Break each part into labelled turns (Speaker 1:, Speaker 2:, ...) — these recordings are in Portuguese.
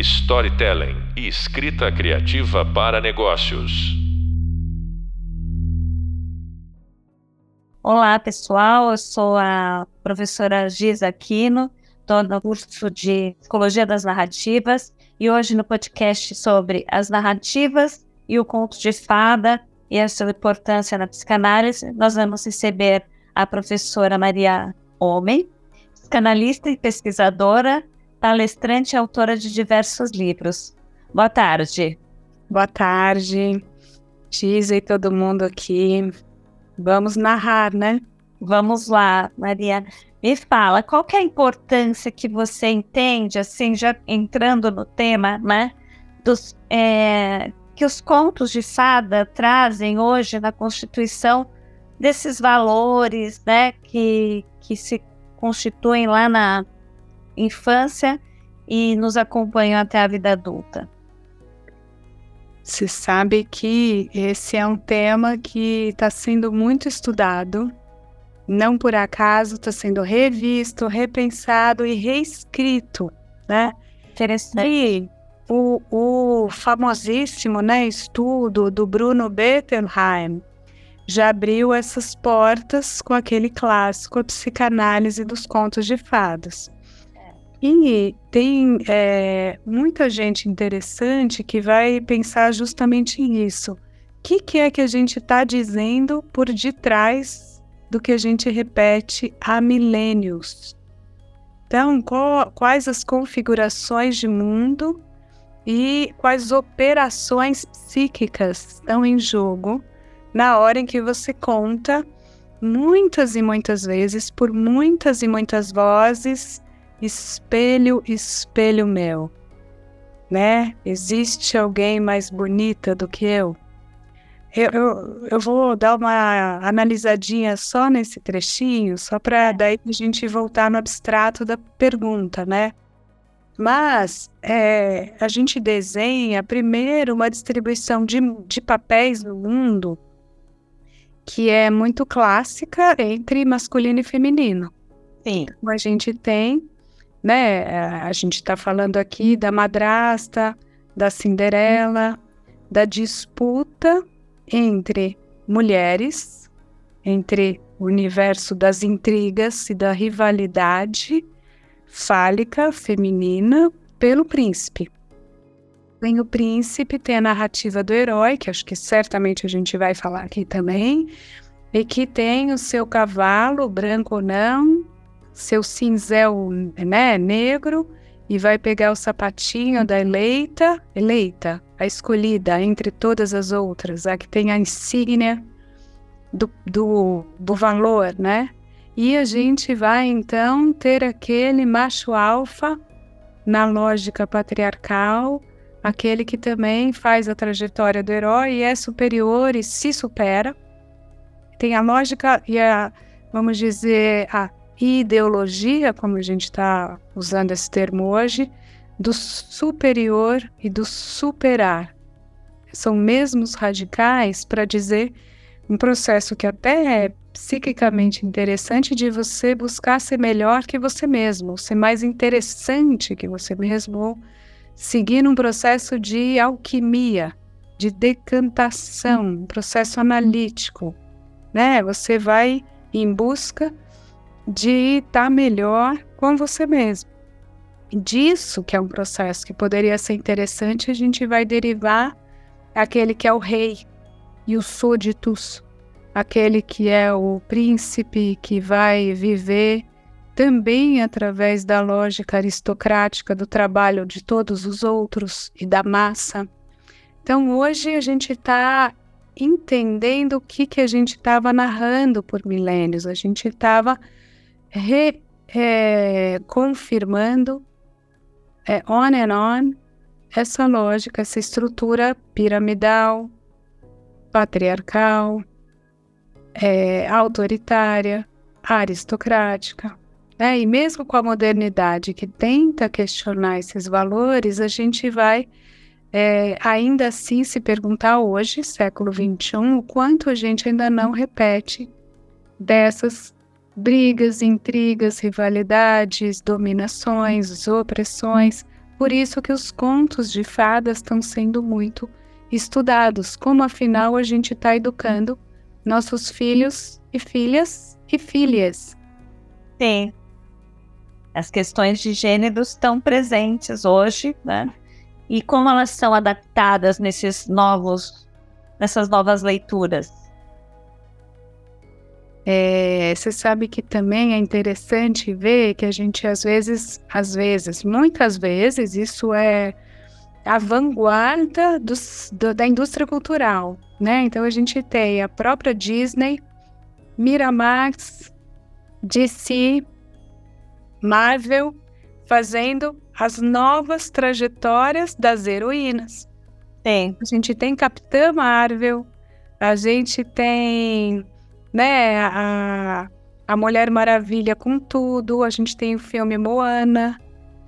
Speaker 1: storytelling e escrita criativa para negócios.
Speaker 2: Olá, pessoal. Eu sou a professora Giza Aquino, estou no curso de Psicologia das Narrativas e hoje no podcast sobre as narrativas e o conto de fada e a sua importância na psicanálise, nós vamos receber a professora Maria Homem, psicanalista e pesquisadora, palestrante e autora de diversos livros. Boa tarde.
Speaker 3: Boa tarde, Giza e todo mundo aqui. Vamos narrar, né?
Speaker 2: Vamos lá, Maria. Me fala, qual é a importância que você entende, assim, já entrando no tema, né? Dos, é, que os contos de fada trazem hoje na Constituição desses valores, né? Que, que se constituem lá na infância e nos acompanham até a vida adulta.
Speaker 3: Se sabe que esse é um tema que está sendo muito estudado, não por acaso está sendo revisto, repensado e reescrito, né?
Speaker 2: Interessante.
Speaker 3: E o, o famosíssimo né, estudo do Bruno Bettelheim já abriu essas portas com aquele clássico, a psicanálise dos contos de fadas. E tem é, muita gente interessante que vai pensar justamente nisso. O que, que é que a gente está dizendo por detrás do que a gente repete há milênios? Então, qual, quais as configurações de mundo e quais operações psíquicas estão em jogo na hora em que você conta muitas e muitas vezes, por muitas e muitas vozes, espelho, espelho meu, né? Existe alguém mais bonita do que eu? Eu, eu, eu vou dar uma analisadinha só nesse trechinho, só para daí a gente voltar no abstrato da pergunta, né? Mas é, a gente desenha primeiro uma distribuição de, de papéis no mundo que é muito clássica entre masculino e feminino.
Speaker 2: Sim.
Speaker 3: Então, a gente tem né? A gente está falando aqui da madrasta, da Cinderela, da disputa entre mulheres, entre o universo das intrigas e da rivalidade fálica feminina pelo príncipe. Tem o príncipe, tem a narrativa do herói, que acho que certamente a gente vai falar aqui também, e que tem o seu cavalo, branco ou não, seu cinzel né, negro e vai pegar o sapatinho da eleita, eleita, a escolhida entre todas as outras, a que tem a insígnia do, do, do valor, né? E a gente vai então ter aquele macho alfa na lógica patriarcal, aquele que também faz a trajetória do herói e é superior e se supera. Tem a lógica e a, vamos dizer, a ideologia, como a gente está usando esse termo hoje, do superior e do superar. São mesmos radicais para dizer um processo que até é psiquicamente interessante de você buscar ser melhor que você mesmo, ser mais interessante que você mesmo, seguir um processo de alquimia, de decantação, um processo analítico, né? Você vai em busca de estar tá melhor com você mesmo. Disso, que é um processo que poderia ser interessante, a gente vai derivar aquele que é o rei e os súditos, aquele que é o príncipe que vai viver também através da lógica aristocrática do trabalho de todos os outros e da massa. Então, hoje a gente está entendendo o que, que a gente estava narrando por milênios, a gente estava re, é, é, on and on essa lógica, essa estrutura piramidal, patriarcal, é, autoritária, aristocrática. Né? E mesmo com a modernidade que tenta questionar esses valores, a gente vai é, ainda assim se perguntar hoje, século XXI, o quanto a gente ainda não repete dessas brigas, intrigas, rivalidades, dominações, opressões, por isso que os contos de fadas estão sendo muito estudados, como afinal a gente está educando nossos filhos e filhas e filhas.
Speaker 2: Sim. As questões de gênero estão presentes hoje, né? E como elas são adaptadas nesses novos, nessas novas leituras?
Speaker 3: É, você sabe que também é interessante ver que a gente às vezes, às vezes, muitas vezes, isso é a vanguarda dos, do, da indústria cultural, né? Então a gente tem a própria Disney, Miramax, DC, Marvel fazendo as novas trajetórias das heroínas.
Speaker 2: Tem.
Speaker 3: A gente tem Capitã Marvel, a gente tem né? A, a Mulher Maravilha com tudo, a gente tem o filme Moana.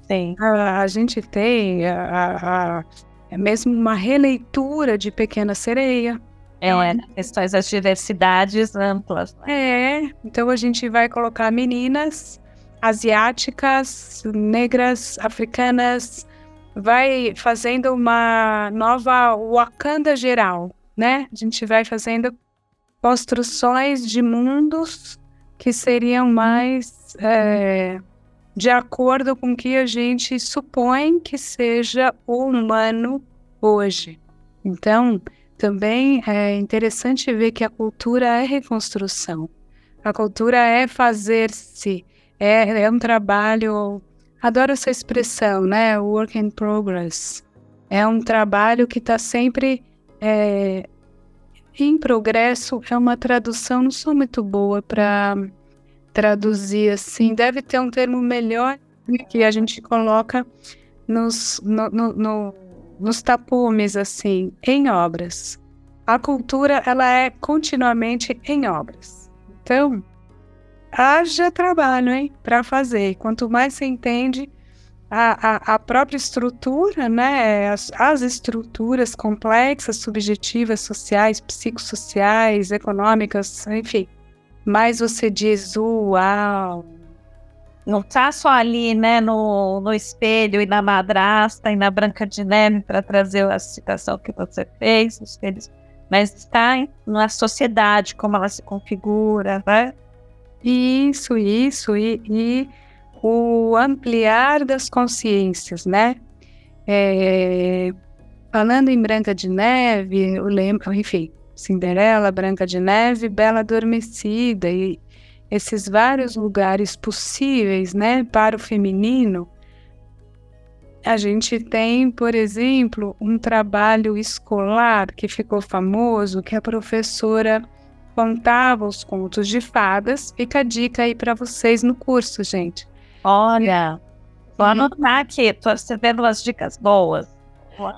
Speaker 2: Sim.
Speaker 3: A, a gente tem a, a, é mesmo uma releitura de Pequena Sereia.
Speaker 2: É, é questões das diversidades amplas.
Speaker 3: Né? É, então a gente vai colocar meninas asiáticas, negras, africanas, vai fazendo uma nova Wakanda geral, né? A gente vai fazendo construções de mundos que seriam mais é, de acordo com o que a gente supõe que seja o humano hoje. Então, também é interessante ver que a cultura é reconstrução. A cultura é fazer-se, é, é um trabalho. Adoro essa expressão, né? Work in progress. É um trabalho que está sempre é, em progresso é uma tradução, não sou muito boa para traduzir assim. Deve ter um termo melhor que a gente coloca nos, no, no, no, nos tapumes, assim, em obras. A cultura, ela é continuamente em obras. Então, haja trabalho, hein, para fazer. Quanto mais você entende, a, a, a própria estrutura, né, as, as estruturas complexas, subjetivas, sociais, psicossociais, econômicas, enfim. Mas você diz, uau!
Speaker 2: Não tá só ali, né, no, no espelho e na madrasta e na Branca de Neve para trazer a citação que você fez, espelhos, mas está na sociedade, como ela se configura, né?
Speaker 3: Isso, isso, e, e o ampliar das consciências, né? É, falando em Branca de Neve, eu lembro, enfim, Cinderela, Branca de Neve, Bela Adormecida e esses vários lugares possíveis, né, para o feminino. A gente tem, por exemplo, um trabalho escolar que ficou famoso, que a professora contava os contos de fadas. Fica a dica aí para vocês no curso, gente.
Speaker 2: Olha, vou uhum. anotar aqui, tô recebendo umas dicas boas.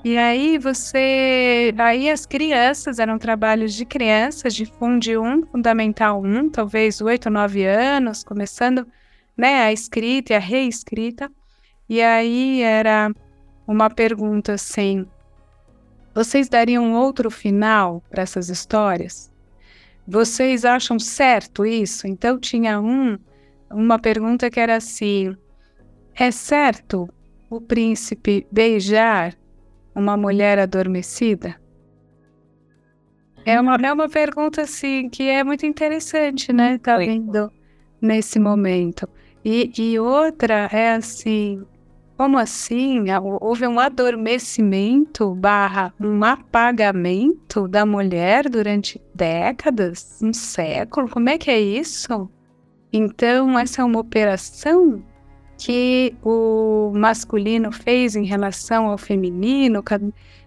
Speaker 3: E aí você. Aí as crianças, eram trabalhos de crianças de Fundi 1, Fundamental 1, talvez 8 ou 9 anos, começando né, a escrita e a reescrita. E aí era uma pergunta assim: vocês dariam outro final para essas histórias? Vocês acham certo isso? Então tinha um uma pergunta que era assim: é certo o príncipe beijar uma mulher adormecida? É uma, é uma pergunta assim que é muito interessante, né? Tá vendo nesse momento. E, e outra é assim, como assim? Houve um adormecimento barra um apagamento da mulher durante décadas, um século? Como é que é isso? Então, essa é uma operação que o masculino fez em relação ao feminino.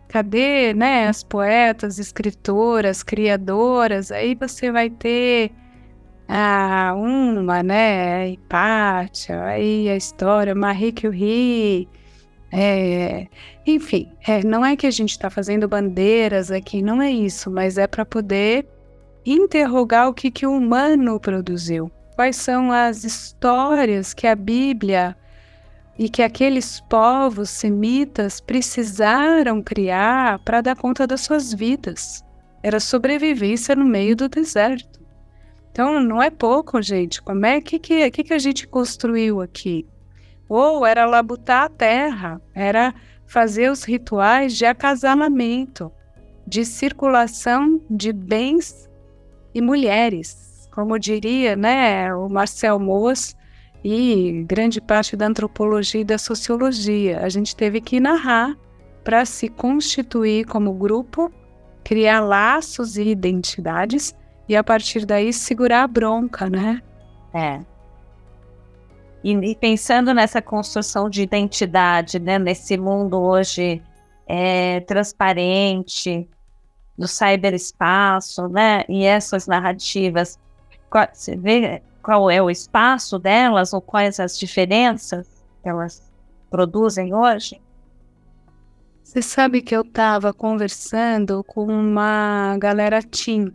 Speaker 3: Cadê, né, as poetas, escritoras, criadoras? Aí você vai ter ah, uma, né, Hipátia, aí a história, Marie Curie, é, enfim, é, não é que a gente está fazendo bandeiras aqui, não é isso, mas é para poder interrogar o que, que o humano produziu quais são as histórias que a Bíblia e que aqueles povos semitas precisaram criar para dar conta das suas vidas. Era sobrevivência no meio do deserto. Então não é pouco, gente. Como é que que, que, que a gente construiu aqui? ou era labutar a terra, era fazer os rituais de acasalamento, de circulação de bens e mulheres, como diria, né, o Marcel Mauss e grande parte da antropologia e da sociologia. A gente teve que narrar para se constituir como grupo, criar laços e identidades e a partir daí segurar a bronca, né?
Speaker 2: É. E, e pensando nessa construção de identidade, né, nesse mundo hoje é, transparente, do cyberespaço, né, e essas narrativas, qual, você vê qual é o espaço delas ou quais as diferenças que elas produzem hoje?
Speaker 3: Você sabe que eu estava conversando com uma galera teen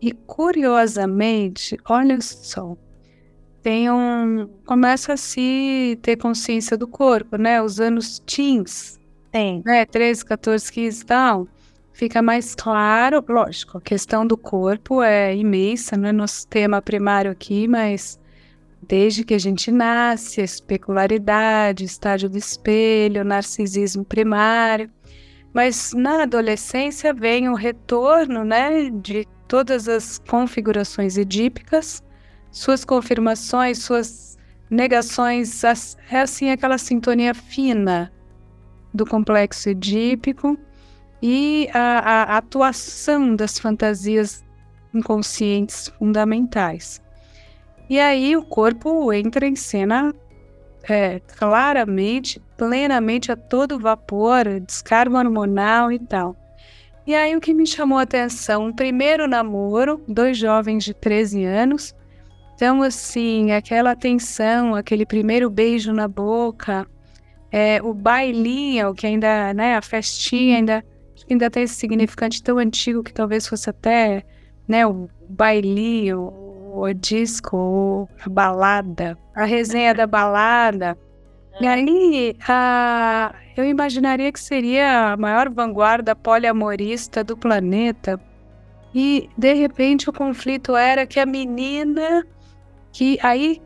Speaker 3: e curiosamente, olha só, tem um começa a se ter consciência do corpo, né? Os anos teens,
Speaker 2: tem,
Speaker 3: né? 13, 14, 15 e tal, fica mais claro, lógico, a questão do corpo é imensa, não é nosso tema primário aqui, mas desde que a gente nasce, especularidade, estágio do espelho, narcisismo primário, mas na adolescência vem o retorno, né, de todas as configurações edípicas, suas confirmações, suas negações, é assim aquela sintonia fina do complexo edípico e a, a atuação das fantasias inconscientes fundamentais. E aí o corpo entra em cena é, claramente, plenamente a todo vapor, descarga hormonal e tal. E aí o que me chamou a atenção, um primeiro namoro, dois jovens de 13 anos. Então, assim, aquela atenção, aquele primeiro beijo na boca, é, o bailinho, que ainda, né, a festinha ainda, ainda tem esse significante tão antigo que talvez fosse até, né, o bailinho, o disco, a balada, a resenha da balada. E aí, a, eu imaginaria que seria a maior vanguarda poliamorista do planeta. E, de repente, o conflito era que a menina, que aí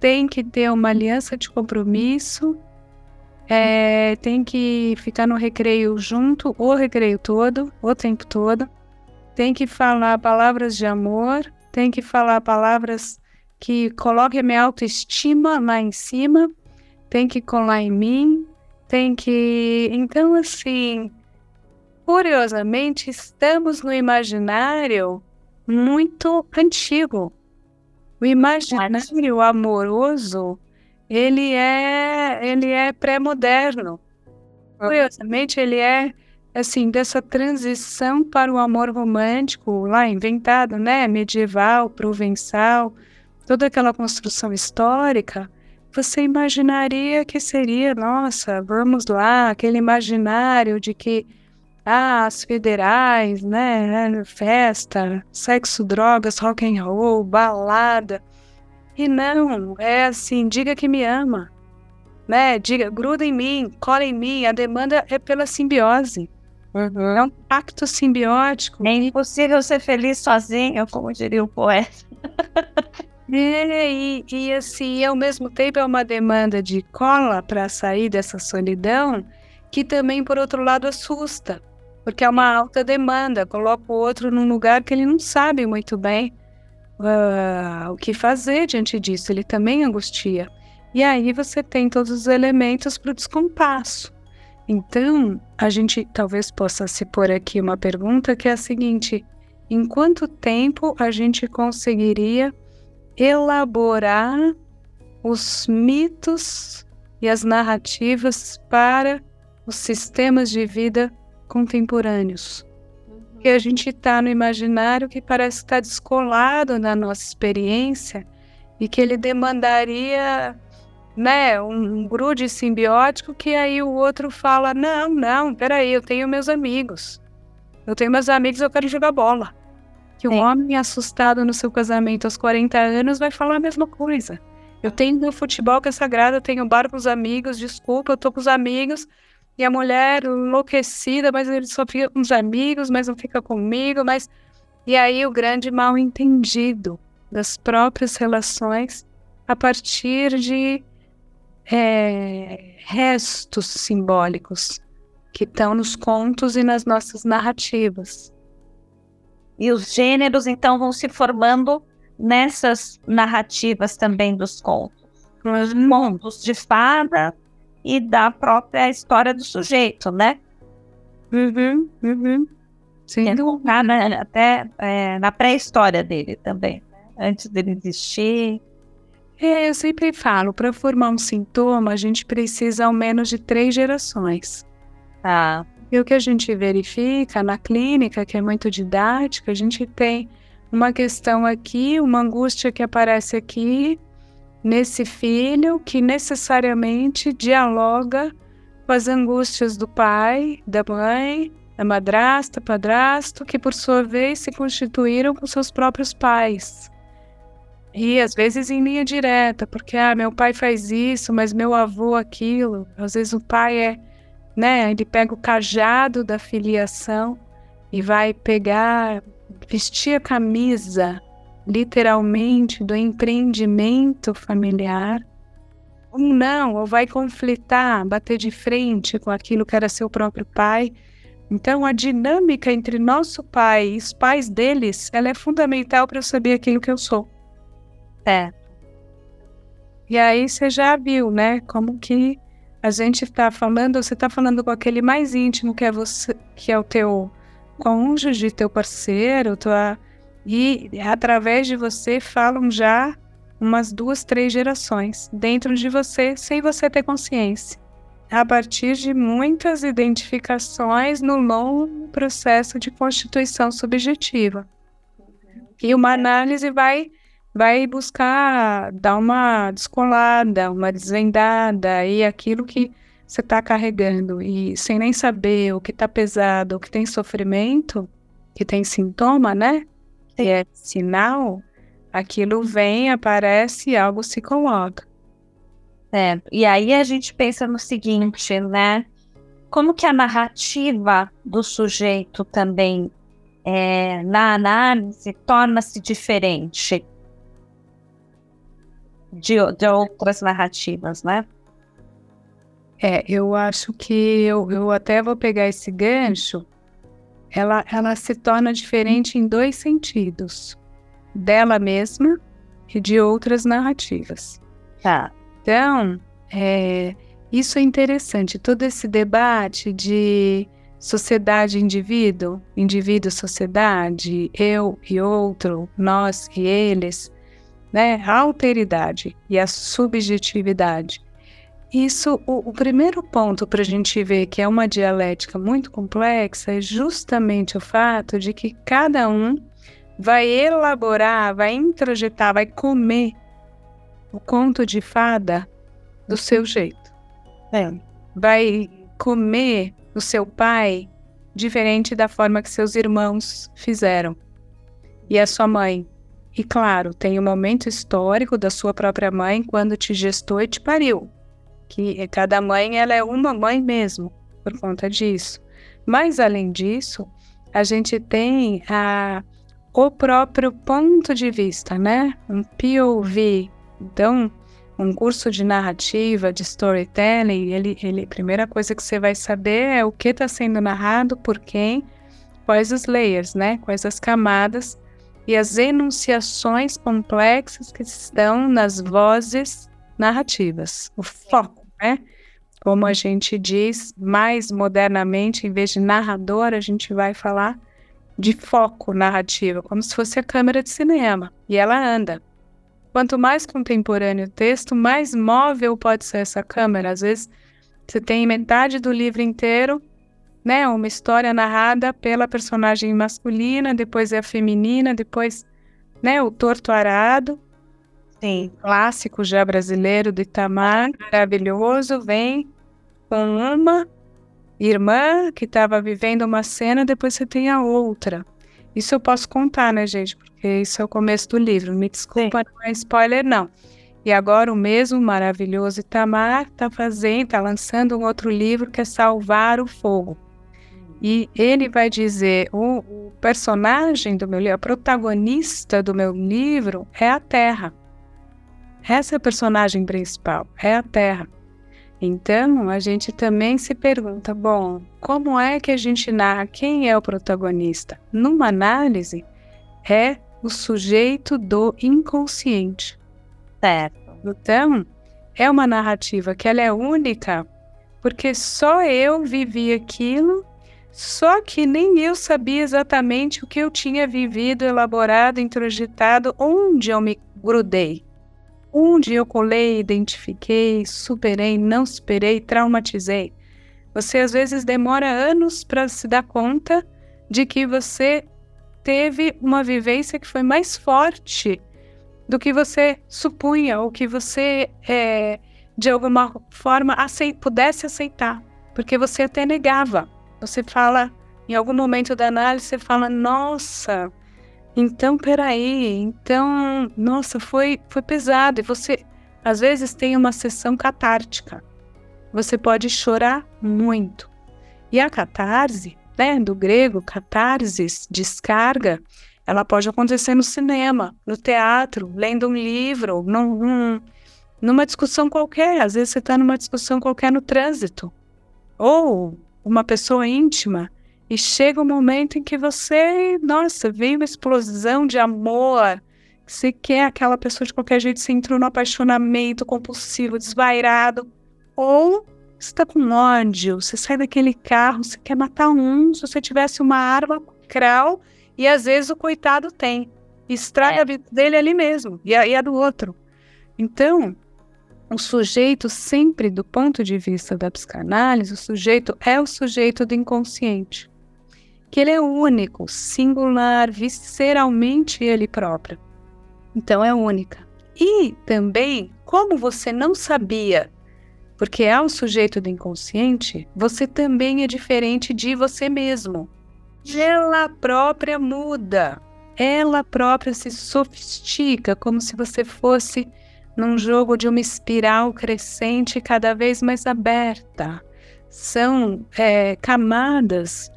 Speaker 3: tem que ter uma aliança de compromisso, é, tem que ficar no recreio junto, o recreio todo, o tempo todo, tem que falar palavras de amor, tem que falar palavras que coloquem a minha autoestima lá em cima, tem que colar em mim, tem que. Então, assim, curiosamente, estamos no imaginário muito antigo. O imaginário amoroso, ele é, ele é pré-moderno. Curiosamente, ele é assim dessa transição para o amor romântico lá inventado, né, medieval, provençal, toda aquela construção histórica você imaginaria que seria, nossa, vamos lá, aquele imaginário de que ah, as federais, né, festa, sexo, drogas, rock and roll, balada. E não, é assim, diga que me ama, né? Diga, gruda em mim, cola em mim. A demanda é pela simbiose. Uhum. É um pacto simbiótico.
Speaker 2: É impossível ser feliz sozinho, como diria o poeta.
Speaker 3: É, e, e assim, ao mesmo tempo é uma demanda de cola para sair dessa solidão, que também, por outro lado, assusta, porque é uma alta demanda, coloca o outro num lugar que ele não sabe muito bem uh, o que fazer diante disso, ele também angustia. E aí você tem todos os elementos para o descompasso. Então, a gente talvez possa se pôr aqui uma pergunta que é a seguinte: em quanto tempo a gente conseguiria elaborar os mitos e as narrativas para os sistemas de vida contemporâneos. Que a gente está no imaginário que parece estar tá descolado da nossa experiência e que ele demandaria né, um, grude simbiótico que aí o outro fala: não, não, peraí, eu tenho meus amigos. Eu tenho meus amigos, eu quero jogar bola que um homem assustado no seu casamento aos 40 anos vai falar a mesma coisa. Eu tenho meu futebol que é sagrado, eu tenho bar com os amigos, desculpa, eu tô com os amigos. E a mulher enlouquecida, mas ele só fica com os amigos, mas não fica comigo, mas... E aí o grande mal entendido das próprias relações a partir de é, restos simbólicos que estão nos contos e nas nossas narrativas.
Speaker 2: E os gêneros, então, vão se formando nessas narrativas também dos contos. Os uhum. contos de fada e da própria história do sujeito, né?
Speaker 3: Uhum, uhum.
Speaker 2: Sim. né, até é, na pré-história dele também, né? antes dele existir.
Speaker 3: É, eu sempre falo, para formar um sintoma, a gente precisa ao menos de três gerações.
Speaker 2: Tá.
Speaker 3: E o que a gente verifica na clínica, que é muito didática, a gente tem uma questão aqui, uma angústia que aparece aqui nesse filho, que necessariamente dialoga com as angústias do pai, da mãe, da madrasta, padrasto, que por sua vez se constituíram com seus próprios pais. E às vezes em linha direta, porque ah, meu pai faz isso, mas meu avô aquilo. Às vezes o pai é, né, ele pega o cajado da filiação e vai pegar, vestir a camisa, literalmente, do empreendimento familiar. Ou não, ou vai conflitar, bater de frente com aquilo que era seu próprio pai. Então, a dinâmica entre nosso pai e os pais deles, ela é fundamental para eu saber aquilo que eu sou.
Speaker 2: É.
Speaker 3: E aí você já viu, né? Como que a gente está falando, você está falando com aquele mais íntimo que é você, que é o teu cônjuge, teu parceiro, tua e através de você falam já umas duas, três gerações dentro de você, sem você ter consciência. A partir de muitas identificações no longo processo de constituição subjetiva. E uma análise vai vai buscar dar uma descolada, uma desvendada e aquilo que você está carregando e sem nem saber o que está pesado, o que tem sofrimento, que tem sintoma, né? É sinal, aquilo vem, aparece e algo se coloca.
Speaker 2: É, e aí a gente pensa no seguinte, né? Como que a narrativa do sujeito também é, na análise torna-se diferente de, de outras narrativas, né?
Speaker 3: É, eu acho que eu, eu até vou pegar esse gancho. Ela, ela se torna diferente em dois sentidos: dela mesma e de outras narrativas.
Speaker 2: Tá.
Speaker 3: Então, é, isso é interessante. Todo esse debate de sociedade-indivíduo, indivíduo-sociedade, eu e outro, nós e eles, né? A alteridade e a subjetividade. Isso, o, o primeiro ponto para a gente ver que é uma dialética muito complexa é justamente o fato de que cada um vai elaborar, vai introjetar, vai comer o conto de fada do seu jeito.
Speaker 2: É.
Speaker 3: Vai comer o seu pai diferente da forma que seus irmãos fizeram. E a sua mãe e claro, tem o momento histórico da sua própria mãe quando te gestou e te pariu. Que cada mãe ela é uma mãe mesmo, por conta disso. Mas além disso, a gente tem a, o próprio ponto de vista, né? Um POV. Então, um curso de narrativa, de storytelling, ele, ele, a primeira coisa que você vai saber é o que está sendo narrado, por quem, quais os layers, né? Quais as camadas e as enunciações complexas que estão nas vozes narrativas, o foco, né? Como a gente diz mais modernamente, em vez de narrador, a gente vai falar de foco narrativo, como se fosse a câmera de cinema, e ela anda. Quanto mais contemporâneo o texto, mais móvel pode ser essa câmera. Às vezes, você tem metade do livro inteiro né? Uma história narrada pela personagem masculina, depois é a feminina, depois, né? O torto arado.
Speaker 2: Sim.
Speaker 3: Clássico já brasileiro do Itamar, maravilhoso, vem com uma irmã que estava vivendo uma cena, depois você tem a outra. Isso eu posso contar, né, gente? Porque isso é o começo do livro. Me desculpa, Sim. não é spoiler, não. E agora o mesmo maravilhoso Itamar está fazendo, está lançando um outro livro que é Salvar o Fogo. E ele vai dizer: o, o personagem do meu livro, a protagonista do meu livro é a Terra. Essa é a personagem principal, é a Terra. Então, a gente também se pergunta: bom, como é que a gente narra quem é o protagonista? Numa análise, é o sujeito do inconsciente.
Speaker 2: Certo.
Speaker 3: Então, é uma narrativa que ela é única porque só eu vivi aquilo, só que nem eu sabia exatamente o que eu tinha vivido, elaborado, introjetado, onde eu me grudei. Onde eu colei, identifiquei, superei, não superei, traumatizei. Você às vezes demora anos para se dar conta de que você teve uma vivência que foi mais forte do que você supunha, ou que você é, de alguma forma aceit pudesse aceitar, porque você até negava. Você fala, em algum momento da análise, você fala, nossa, então peraí, então, nossa, foi, foi pesado. E você, às vezes, tem uma sessão catártica. Você pode chorar muito. E a catarse, né, do grego, catarsis, descarga, ela pode acontecer no cinema, no teatro, lendo um livro, num, num, numa discussão qualquer. Às vezes você está numa discussão qualquer no trânsito, ou uma pessoa íntima, e chega um momento em que você, nossa, veio uma explosão de amor, você quer aquela pessoa de qualquer jeito, você entrou no apaixonamento compulsivo, desvairado, ou está com ódio, você sai daquele carro, você quer matar um, se você tivesse uma arma, crau, e às vezes o coitado tem. Estraga é. a vida dele ali mesmo e a, e a do outro. Então, o sujeito, sempre do ponto de vista da psicanálise, o sujeito é o sujeito do inconsciente. Que ele é único, singular, visceralmente ele próprio. Então é única. E também, como você não sabia, porque é o sujeito do inconsciente, você também é diferente de você mesmo ela própria muda. Ela própria se sofistica, como se você fosse num jogo de uma espiral crescente cada vez mais aberta. São é, camadas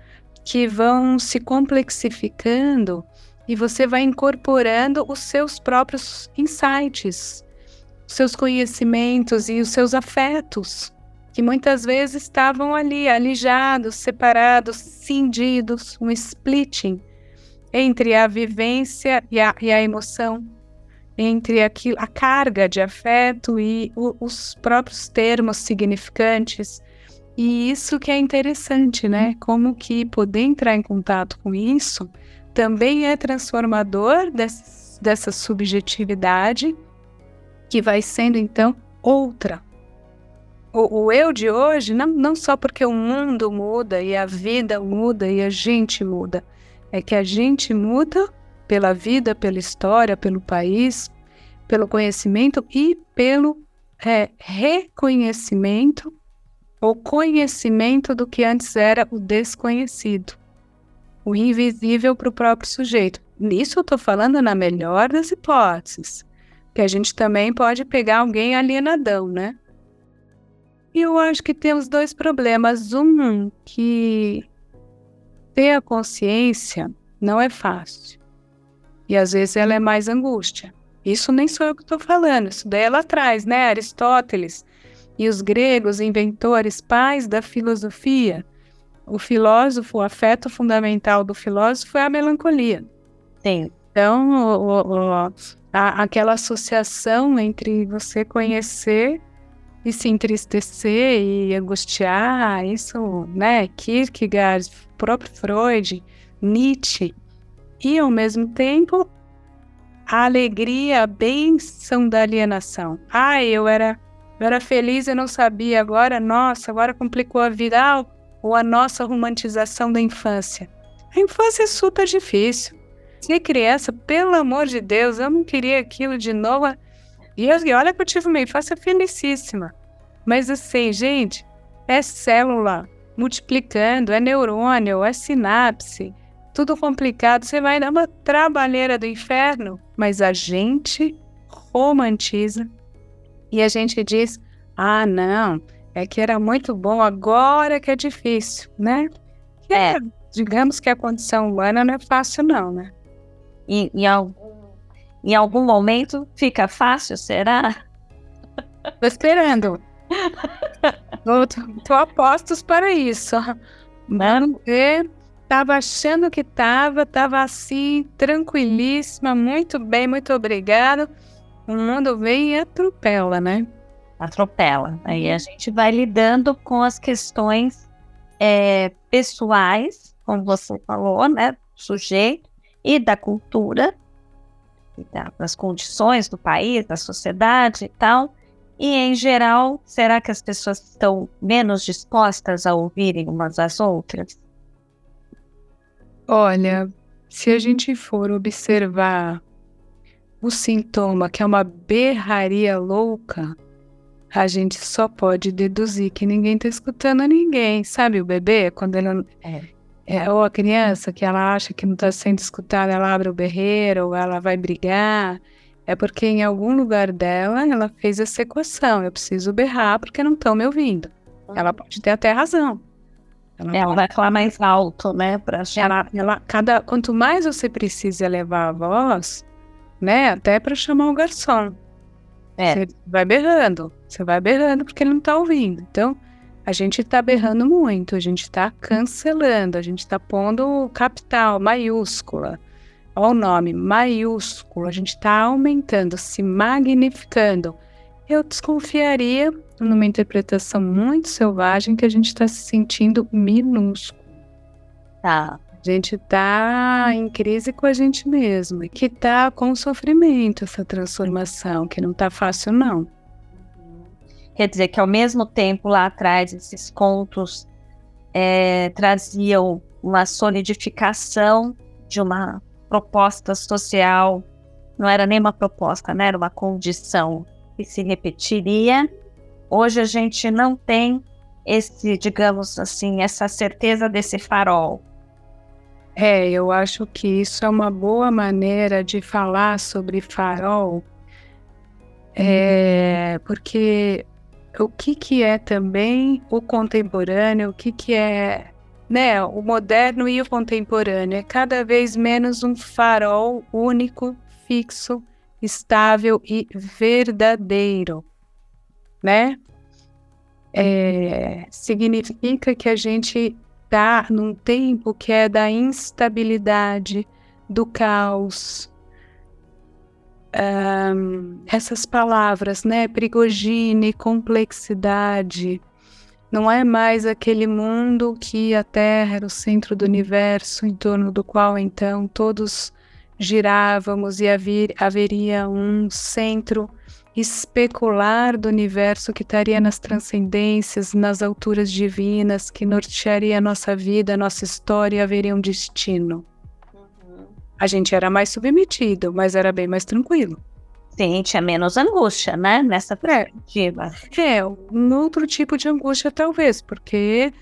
Speaker 3: que vão se complexificando e você vai incorporando os seus próprios insights, os seus conhecimentos e os seus afetos que muitas vezes estavam ali, alijados, separados, cindidos, um splitting entre a vivência e a, e a emoção, entre aquilo, a carga de afeto e o, os próprios termos significantes. E isso que é interessante, né? Como que poder entrar em contato com isso também é transformador desse, dessa subjetividade que vai sendo então outra o, o, eu de hoje, não, não só porque o mundo muda e a vida muda e a gente muda, é que a gente muda pela vida, pela história, pelo país, pelo conhecimento e pelo é, reconhecimento ou conhecimento do que antes era o desconhecido, o invisível para o próprio sujeito. Nisso eu estou falando na melhor das hipóteses, que a gente também pode pegar alguém alienadão, né? E eu acho que temos dois problemas. Um, que ter a consciência não é fácil. E às vezes ela é mais angústia. Isso nem sou eu que estou falando, isso daí é lá atrás, né? Aristóteles e os gregos, inventores, pais da filosofia. O filósofo, o afeto fundamental do filósofo é a melancolia.
Speaker 2: Sim.
Speaker 3: Então, o, o, a, aquela associação entre você conhecer e se entristecer e angustiar, isso, né, Kierkegaard, próprio Freud, Nietzsche, e ao mesmo tempo a alegria, a bênção da alienação. Ai, eu era, eu era feliz e não sabia, agora, nossa, agora complicou a vida, ah, ou a nossa romantização da infância. A infância é super difícil. Ser criança, pelo amor de Deus, eu não queria aquilo de novo. E, olha que eu tive uma infância felicíssima. Mas assim, gente, é célula multiplicando, é neurônio, é sinapse, tudo complicado. Você vai dar uma trabalheira do inferno, mas a gente romantiza e a gente diz: ah, não, é que era muito bom, agora que é difícil, né?
Speaker 2: É.
Speaker 3: digamos que a condição humana não é fácil, não, né?
Speaker 2: Em, em algum Em algum momento fica fácil, será?
Speaker 3: Tô esperando. tô, tô apostos para isso. Vamos ver. Tava achando que tava, tava assim, tranquilíssima, muito bem, muito obrigado. O mundo vem e atropela, né?
Speaker 2: Atropela. Aí a gente vai lidando com as questões é, pessoais, como você falou, né? Do sujeito e da cultura, das condições do país, da sociedade e tal. E, em geral, será que as pessoas estão menos dispostas a ouvirem umas às outras?
Speaker 3: Olha, se a gente for observar o sintoma, que é uma berraria louca, a gente só pode deduzir que ninguém está escutando ninguém. Sabe o bebê, quando ele. É. É, ou a criança que ela acha que não está sendo escutada, ela abre o berreiro, ou ela vai brigar. É porque em algum lugar dela ela fez essa equação. Eu preciso berrar porque não estão me ouvindo. Ela pode ter até razão.
Speaker 2: Ela, ela vai falar mais alto, né?
Speaker 3: Pra ela, ela, cada, quanto mais você precisa elevar a voz, né? Até para chamar o garçom. É. Você vai berrando. Você vai berrando porque ele não está ouvindo. Então, a gente está berrando muito, a gente está cancelando, a gente está pondo capital, maiúscula. Olha o nome, maiúsculo. A gente está aumentando, se magnificando. Eu desconfiaria, numa interpretação muito selvagem, que a gente está se sentindo minúsculo.
Speaker 2: Tá.
Speaker 3: A gente está em crise com a gente mesmo. Que está com sofrimento essa transformação, que não está fácil, não.
Speaker 2: Quer dizer que ao mesmo tempo lá atrás esses contos é, traziam uma solidificação de uma proposta social, não era nem uma proposta, né? era uma condição que se repetiria. Hoje a gente não tem esse, digamos assim, essa certeza desse farol.
Speaker 3: É, eu acho que isso é uma boa maneira de falar sobre farol, é, porque o que, que é também o contemporâneo, o que, que é né, o moderno e o contemporâneo. É cada vez menos um farol único, fixo, estável e verdadeiro, né? É, significa que a gente está num tempo que é da instabilidade, do caos. Um, essas palavras, né? Prigogine, complexidade, não é mais aquele mundo que a Terra era o centro do universo, em torno do qual então todos girávamos e haver, haveria um centro especular do universo que estaria nas transcendências, nas alturas divinas, que nortearia a nossa vida, a nossa história e haveria um destino. Uhum. A gente era mais submetido, mas era bem mais tranquilo.
Speaker 2: Sim, tinha menos angústia, né? Nessa perspectiva.
Speaker 3: É, um outro tipo de angústia, talvez, porque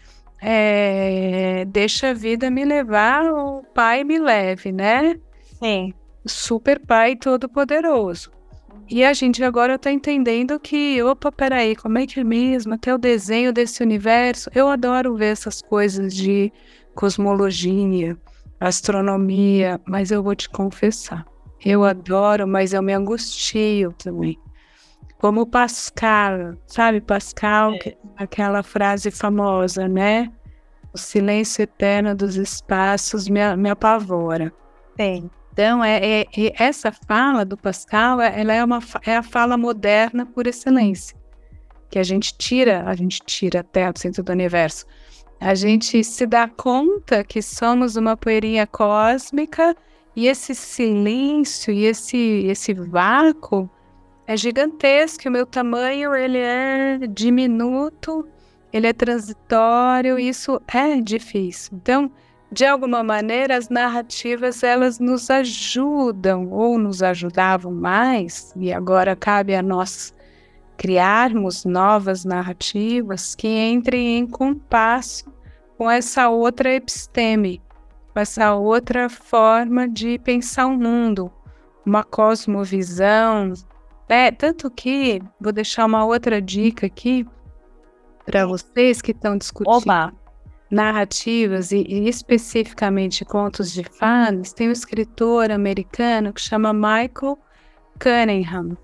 Speaker 3: é, deixa a vida me levar, o pai me leve, né?
Speaker 2: Sim.
Speaker 3: Super pai todo-poderoso. E a gente agora tá entendendo que, opa, peraí, como é que é mesmo? Até o desenho desse universo. Eu adoro ver essas coisas de cosmologia, astronomia, mas eu vou te confessar. Eu adoro, mas eu me angustio também. Como Pascal, sabe Pascal, é. aquela frase famosa, né? O silêncio eterno dos espaços me, me apavora.
Speaker 2: Tem.
Speaker 3: Então, é, é, essa fala do Pascal, é, ela é, uma, é a fala moderna por excelência. Que a gente tira, a gente tira até do centro do universo. A gente se dá conta que somos uma poeirinha cósmica e esse silêncio e esse, esse vácuo é gigantesco. O meu tamanho ele é diminuto, ele é transitório, isso é difícil. Então, de alguma maneira, as narrativas elas nos ajudam ou nos ajudavam mais, e agora cabe a nós criarmos novas narrativas que entrem em compasso com essa outra episteme, com essa outra forma de pensar o mundo, uma cosmovisão. É, tanto que vou deixar uma outra dica aqui para vocês que estão discutindo
Speaker 2: Oba.
Speaker 3: Narrativas e, e, especificamente contos de fadas. Tem um escritor americano que chama Michael Cunningham.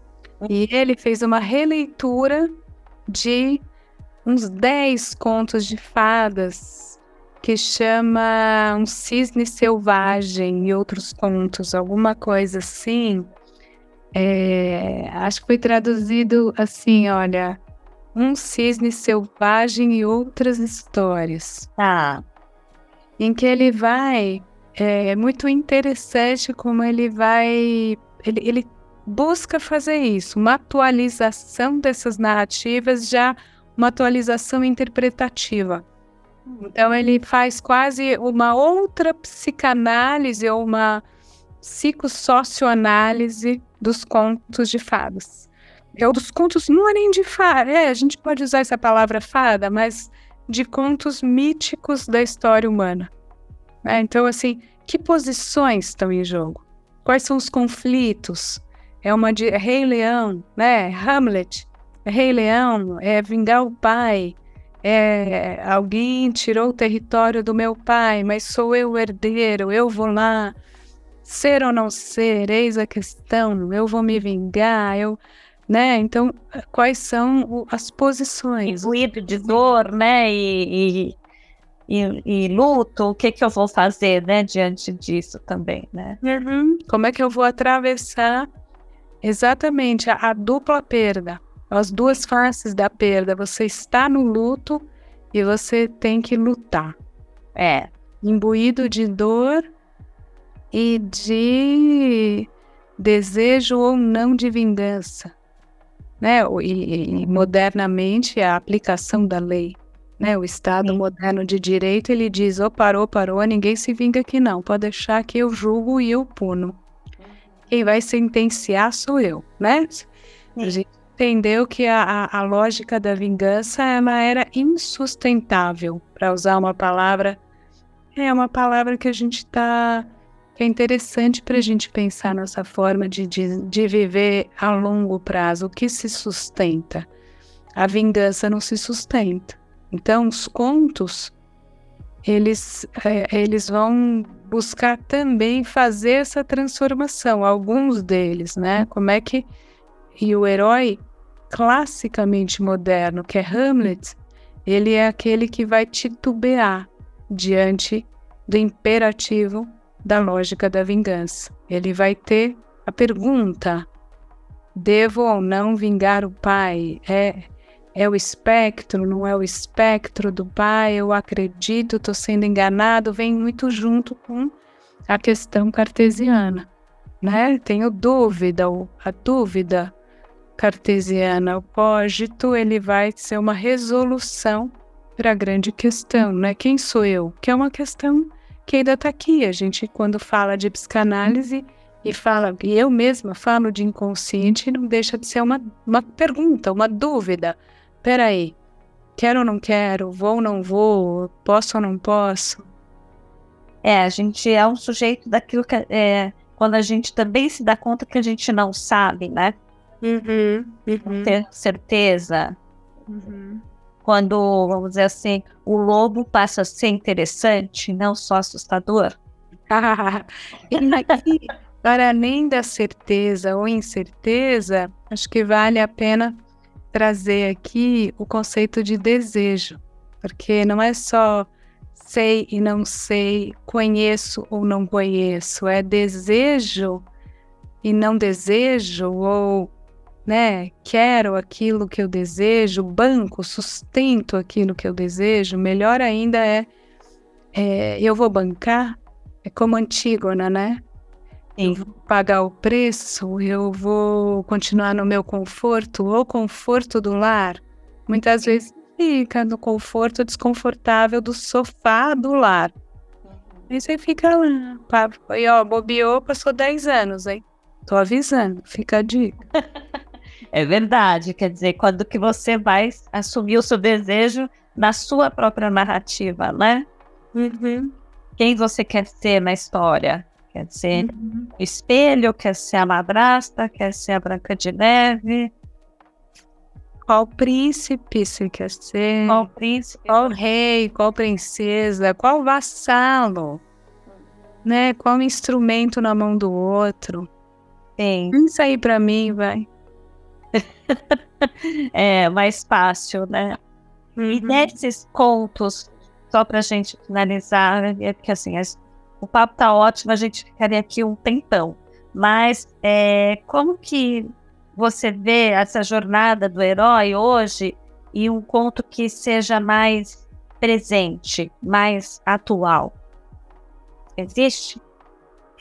Speaker 3: E ele fez uma releitura de uns 10 contos de fadas que chama Um Cisne Selvagem e outros contos, alguma coisa assim. É, acho que foi traduzido assim, olha, Um Cisne Selvagem e outras histórias.
Speaker 2: Tá.
Speaker 3: Em que ele vai, é, é muito interessante como ele vai, ele, ele busca fazer isso, uma atualização dessas narrativas, já uma atualização interpretativa. Então ele faz quase uma outra psicanálise ou uma psicossocioanálise dos contos de fadas. É dos contos, não é nem de fada, é, a gente pode usar essa palavra fada, mas de contos míticos da história humana. É, então, assim, que posições estão em jogo? Quais são os conflitos? é uma de é Rei Leão, né? Hamlet, é Rei Leão, é vingar o pai, é alguém tirou o território do meu pai, mas sou eu o herdeiro, eu vou lá. Ser ou não ser, eis a questão, eu vou me vingar, eu, né? Então, quais são as posições?
Speaker 2: Ruído de dor, né? E, e, e, e, luto, o que que eu vou fazer, né? Diante disso também, né?
Speaker 3: Uhum. Como é que eu vou atravessar Exatamente, a, a dupla perda, as duas faces da perda. Você está no luto e você tem que lutar.
Speaker 2: É.
Speaker 3: Imbuído de dor e de desejo ou não de vingança. Né? E, e modernamente a aplicação da lei. Né? O Estado Sim. moderno de direito ele diz: oh, parou, parou, ninguém se vinga aqui não. Pode deixar que eu julgo e eu puno quem vai sentenciar sou eu, né? A gente entendeu que a, a, a lógica da vingança ela era insustentável, para usar uma palavra, é uma palavra que a gente está é interessante para a gente pensar nossa forma de, de, de viver a longo prazo, o que se sustenta. A vingança não se sustenta. Então, os contos, eles, é, eles vão buscar também fazer essa transformação, alguns deles, né? Como é que e o herói classicamente moderno, que é Hamlet, ele é aquele que vai titubear diante do imperativo da lógica da vingança. Ele vai ter a pergunta: devo ou não vingar o pai? É é o espectro, não é o espectro do pai, eu acredito, estou sendo enganado, vem muito junto com a questão cartesiana, né? Tenho dúvida, a dúvida cartesiana, o cogito, ele vai ser uma resolução para a grande questão, né? Quem sou eu? Que é uma questão que ainda está aqui. A gente, quando fala de psicanálise e fala, e eu mesma falo de inconsciente, não deixa de ser uma, uma pergunta, uma dúvida peraí, quero ou não quero, vou ou não vou, posso ou não posso?
Speaker 2: É, a gente é um sujeito daquilo que é quando a gente também se dá conta que a gente não sabe, né?
Speaker 3: Uhum, uhum.
Speaker 2: Ter certeza. Uhum. Quando, vamos dizer assim, o lobo passa a ser interessante, não só assustador.
Speaker 3: para além da certeza ou incerteza, acho que vale a pena trazer aqui o conceito de desejo, porque não é só sei e não sei, conheço ou não conheço, é desejo e não desejo, ou né, quero aquilo que eu desejo, banco, sustento aquilo que eu desejo, melhor ainda é, é eu vou bancar, é como Antígona, né? eu vou pagar o preço, eu vou continuar no meu conforto ou conforto do lar. Muitas vezes fica no conforto desconfortável do sofá do lar. Aí você fica lá, pá, e ó, bobeou, passou 10 anos, hein? Tô avisando, fica a dica.
Speaker 2: É verdade, quer dizer, quando que você vai assumir o seu desejo na sua própria narrativa, né?
Speaker 3: Uhum.
Speaker 2: Quem você quer ser na história? Quer ser uhum. o espelho, quer ser a madrasta, quer ser a Branca de Neve.
Speaker 3: Qual príncipe você quer ser?
Speaker 2: Qual príncipe?
Speaker 3: Qual rei? Qual princesa? Qual vassalo? Né? Qual instrumento na mão do outro?
Speaker 2: Sim.
Speaker 3: Isso aí para mim, vai.
Speaker 2: é mais fácil, né? Uhum. E nesses contos, só para a gente finalizar, é que assim, o papo tá ótimo, a gente ficaria aqui um tempão. Mas é, como que você vê essa jornada do herói hoje e um conto que seja mais presente, mais atual? Existe?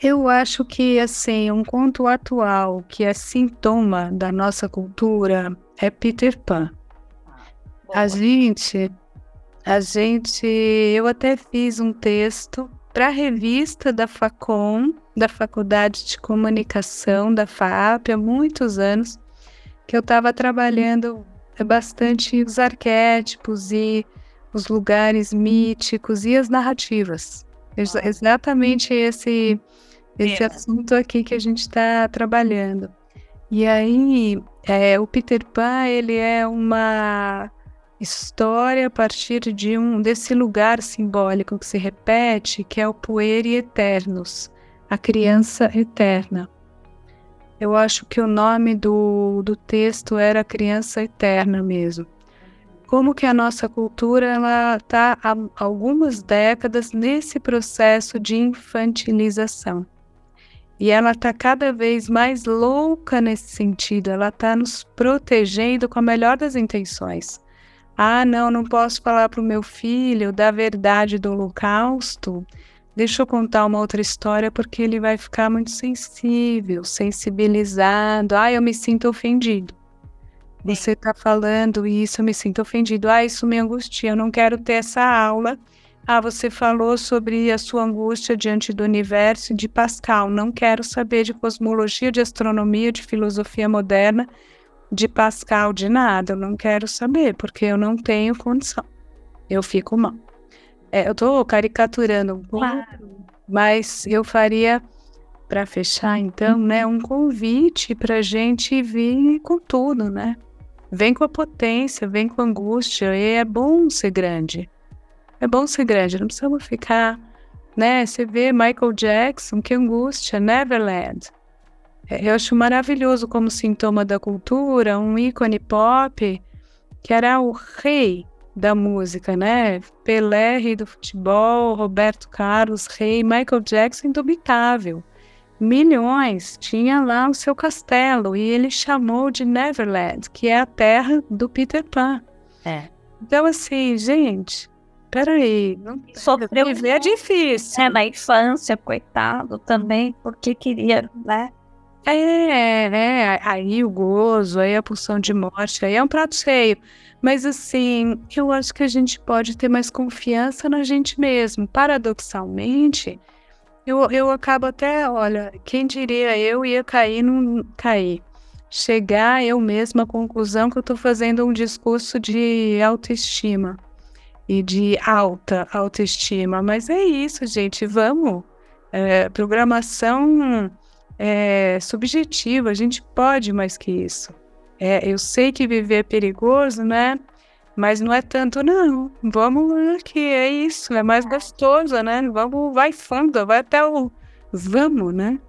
Speaker 3: Eu acho que assim, um conto atual que é sintoma da nossa cultura é Peter Pan. Boa. A gente, a gente, eu até fiz um texto para a revista da Facom, da Faculdade de Comunicação da FAP, há muitos anos, que eu estava trabalhando bastante os arquétipos e os lugares míticos e as narrativas. Exatamente esse esse assunto aqui que a gente está trabalhando. E aí, é, o Peter Pan, ele é uma história a partir de um desse lugar simbólico que se repete, que é o Pueri Eternos, a criança eterna. Eu acho que o nome do, do texto era Criança Eterna mesmo. Como que a nossa cultura ela está há algumas décadas nesse processo de infantilização. E ela está cada vez mais louca nesse sentido, ela está nos protegendo com a melhor das intenções. Ah, não, não posso falar para o meu filho da verdade do Holocausto. Deixa eu contar uma outra história porque ele vai ficar muito sensível, sensibilizado. Ah, eu me sinto ofendido. Você está falando isso, eu me sinto ofendido. Ah, isso me angustia, eu não quero ter essa aula ah, você falou sobre a sua angústia diante do universo de Pascal. Não quero saber de cosmologia, de astronomia, de filosofia moderna, de Pascal, de nada. Eu não quero saber, porque eu não tenho condição. Eu fico mal. É, eu estou caricaturando um pouco, claro. mas eu faria, para fechar então, né, um convite para a gente vir com tudo, né? Vem com a potência, vem com a angústia, e é bom ser grande. É bom ser grande, não precisamos ficar, né? Você vê Michael Jackson, que angústia, Neverland. É, eu acho maravilhoso como sintoma da cultura, um ícone pop que era o rei da música, né? Pelé, rei do futebol, Roberto Carlos, rei, Michael Jackson, indubitável. Milhões, tinha lá o seu castelo e ele chamou de Neverland, que é a terra do Peter Pan.
Speaker 2: É.
Speaker 3: Então, assim, gente, Peraí, não
Speaker 2: sofreu
Speaker 3: viver é difícil.
Speaker 2: É, na infância, coitado, também, porque queria, né?
Speaker 3: É, é, aí o gozo, aí a pulsão de morte, aí é um prato cheio. Mas assim, eu acho que a gente pode ter mais confiança na gente mesmo. Paradoxalmente, eu, eu acabo até, olha, quem diria eu ia cair, não cair. Chegar eu mesma à conclusão que eu estou fazendo um discurso de autoestima e de alta autoestima. Mas é isso, gente, vamos. É, programação é, subjetiva, a gente pode mais que isso. É, eu sei que viver é perigoso, né? Mas não é tanto, não. Vamos lá, que é isso, é mais gostoso, né? Vamos, vai fundo, vai até o. Vamos, né?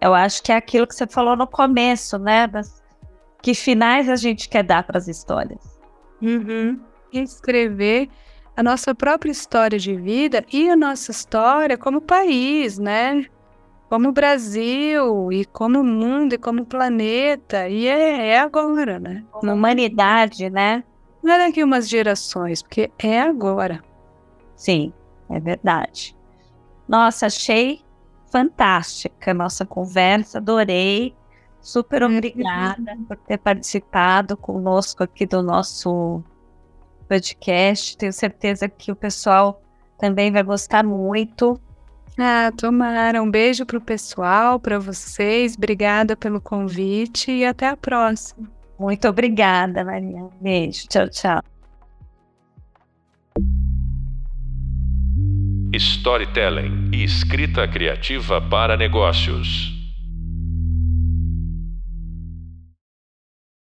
Speaker 2: Eu acho que é aquilo que você falou no começo, né? Das... Que finais a gente quer dar para as histórias.
Speaker 3: Uhum. Escrever a nossa própria história de vida e a nossa história como país, né? Como Brasil e como mundo e como planeta. E é, é agora, né?
Speaker 2: Como humanidade, né?
Speaker 3: Não é daqui umas gerações, porque é agora.
Speaker 2: Sim, é verdade. Nossa, achei fantástica a nossa conversa, adorei. Super uhum. obrigada por ter participado conosco aqui do nosso podcast. Tenho certeza que o pessoal também vai gostar muito.
Speaker 3: Ah, tomara. Um beijo para o pessoal, para vocês. Obrigada pelo convite e até a próxima.
Speaker 2: Muito obrigada, Maria. Beijo. Tchau, tchau.
Speaker 1: Storytelling e escrita criativa para negócios.